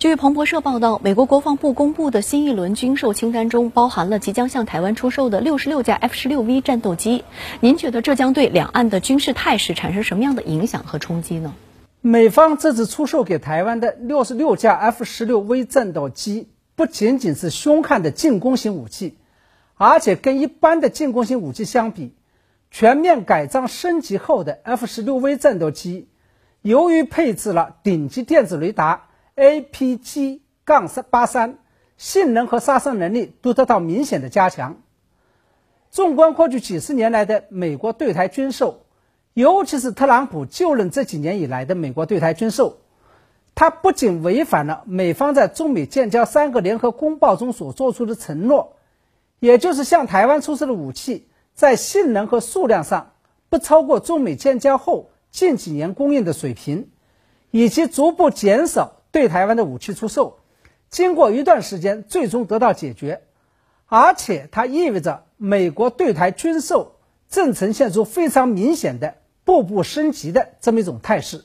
据彭博社报道，美国国防部公布的新一轮军售清单中包含了即将向台湾出售的六十六架 F 十六 V 战斗机。您觉得这将对两岸的军事态势产生什么样的影响和冲击呢？美方这次出售给台湾的六十六架 F 十六 V 战斗机，不仅仅是凶悍的进攻型武器，而且跟一般的进攻型武器相比，全面改装升级后的 F 十六 V 战斗机。由于配置了顶级电子雷达 APG- 杠三八三，性能和杀伤能力都得到明显的加强。纵观过去几十年来的美国对台军售，尤其是特朗普就任这几年以来的美国对台军售，它不仅违反了美方在中美建交三个联合公报中所做出的承诺，也就是向台湾出售的武器在性能和数量上不超过中美建交后。近几年供应的水平，以及逐步减少对台湾的武器出售，经过一段时间最终得到解决，而且它意味着美国对台军售正呈现出非常明显的步步升级的这么一种态势。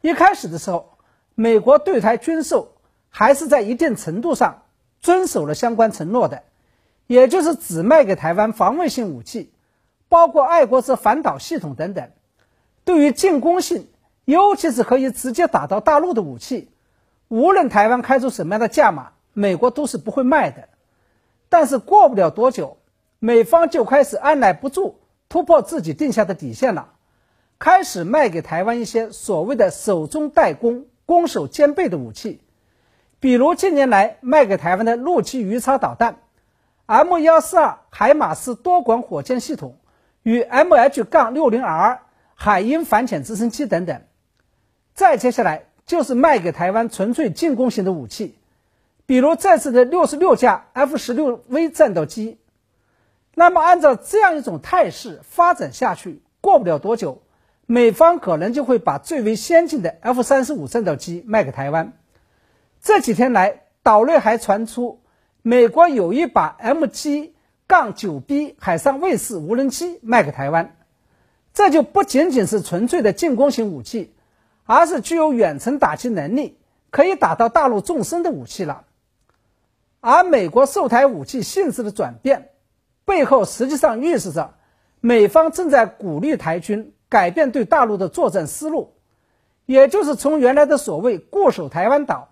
一开始的时候，美国对台军售还是在一定程度上遵守了相关承诺的，也就是只卖给台湾防卫性武器，包括爱国者反导系统等等。对于进攻性，尤其是可以直接打到大陆的武器，无论台湾开出什么样的价码，美国都是不会卖的。但是过不了多久，美方就开始按耐不住，突破自己定下的底线了，开始卖给台湾一些所谓的守中带攻、攻守兼备的武器，比如近年来卖给台湾的陆基鱼叉导弹、M 幺四二海马斯多管火箭系统与 MH- 杠六零 R。海鹰反潜直升机等等，再接下来就是卖给台湾纯粹进攻型的武器，比如这次的六十六架 F 十六 V 战斗机。那么按照这样一种态势发展下去，过不了多久，美方可能就会把最为先进的 F 三十五战斗机卖给台湾。这几天来，岛内还传出美国有意把 MG- 杠九 B 海上卫士无人机卖给台湾。这就不仅仅是纯粹的进攻型武器，而是具有远程打击能力、可以打到大陆纵深的武器了。而美国售台武器性质的转变，背后实际上预示着美方正在鼓励台军改变对大陆的作战思路，也就是从原来的所谓固守台湾岛，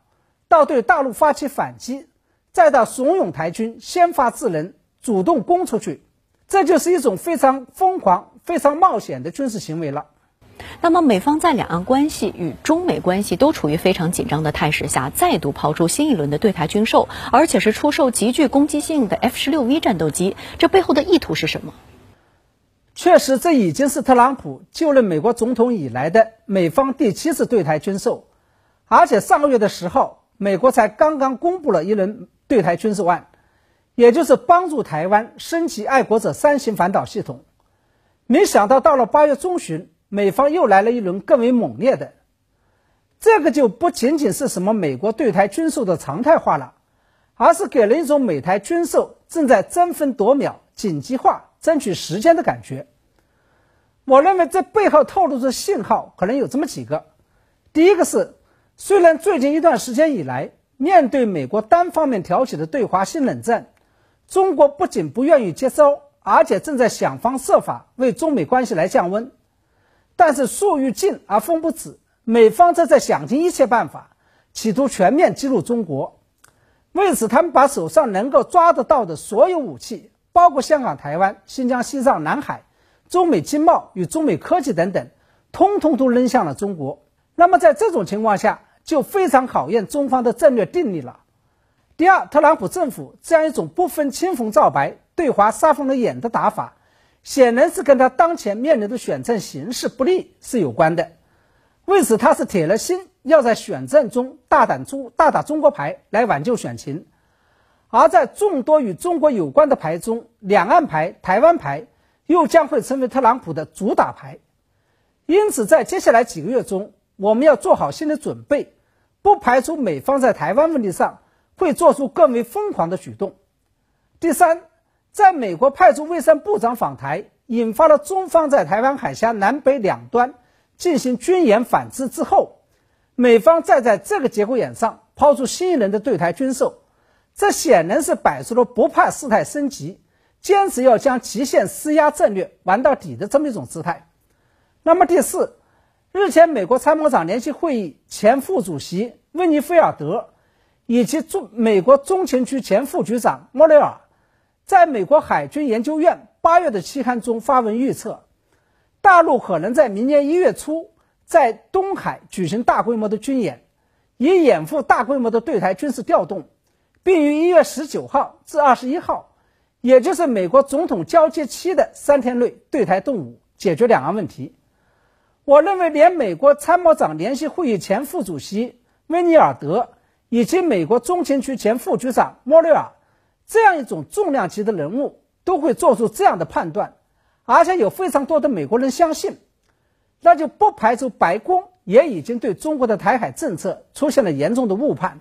到对大陆发起反击，再到怂恿台军先发制人，主动攻出去。这就是一种非常疯狂、非常冒险的军事行为了。那么，美方在两岸关系与中美关系都处于非常紧张的态势下，再度抛出新一轮的对台军售，而且是出售极具攻击性的 F 十六 V 战斗机，这背后的意图是什么？确实，这已经是特朗普就任美国总统以来的美方第七次对台军售，而且上个月的十号，美国才刚刚公布了一轮对台军售案。也就是帮助台湾升级爱国者三型反导系统，没想到到了八月中旬，美方又来了一轮更为猛烈的，这个就不仅仅是什么美国对台军售的常态化了，而是给人一种美台军售正在争分夺秒、紧急化、争取时间的感觉。我认为这背后透露出信号可能有这么几个：第一个是，虽然最近一段时间以来，面对美国单方面挑起的对华新冷战，中国不仅不愿意接招，而且正在想方设法为中美关系来降温。但是树欲静而风不止，美方正在想尽一切办法，企图全面击入中国。为此，他们把手上能够抓得到的所有武器，包括香港、台湾、新疆、西藏、南海、中美经贸与中美科技等等，通通都扔向了中国。那么，在这种情况下，就非常考验中方的战略定力了。第二，特朗普政府这样一种不分青红皂白、对华杀红了眼的打法，显然是跟他当前面临的选战形势不利是有关的。为此，他是铁了心要在选战中大胆出、大打中国牌来挽救选情。而在众多与中国有关的牌中，两岸牌、台湾牌又将会成为特朗普的主打牌。因此，在接下来几个月中，我们要做好心理准备，不排除美方在台湾问题上。会做出更为疯狂的举动。第三，在美国派出卫生部长访台，引发了中方在台湾海峡南北两端进行军演反制之后，美方再在这个节骨眼上抛出新一轮的对台军售，这显然是摆出了不怕事态升级，坚持要将极限施压战略玩到底的这么一种姿态。那么第四，日前美国参谋长联席会议前副主席温尼菲尔德以及中美国中情局前副局长莫雷尔，在美国海军研究院八月的期刊中发文预测，大陆可能在明年一月初在东海举行大规模的军演，以掩护大规模的对台军事调动，并于一月十九号至二十一号，也就是美国总统交接期的三天内对台动武，解决两岸问题。我认为，连美国参谋长联席会议前副主席温尼尔德以及美国中情局前副局长莫雷尔这样一种重量级的人物都会做出这样的判断，而且有非常多的美国人相信，那就不排除白宫也已经对中国的台海政策出现了严重的误判，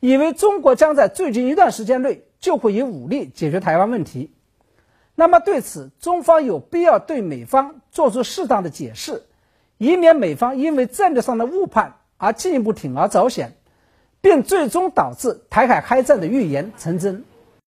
以为中国将在最近一段时间内就会以武力解决台湾问题。那么，对此，中方有必要对美方做出适当的解释。以免美方因为战略上的误判而进一步铤而走险，并最终导致台海开战的预言成真。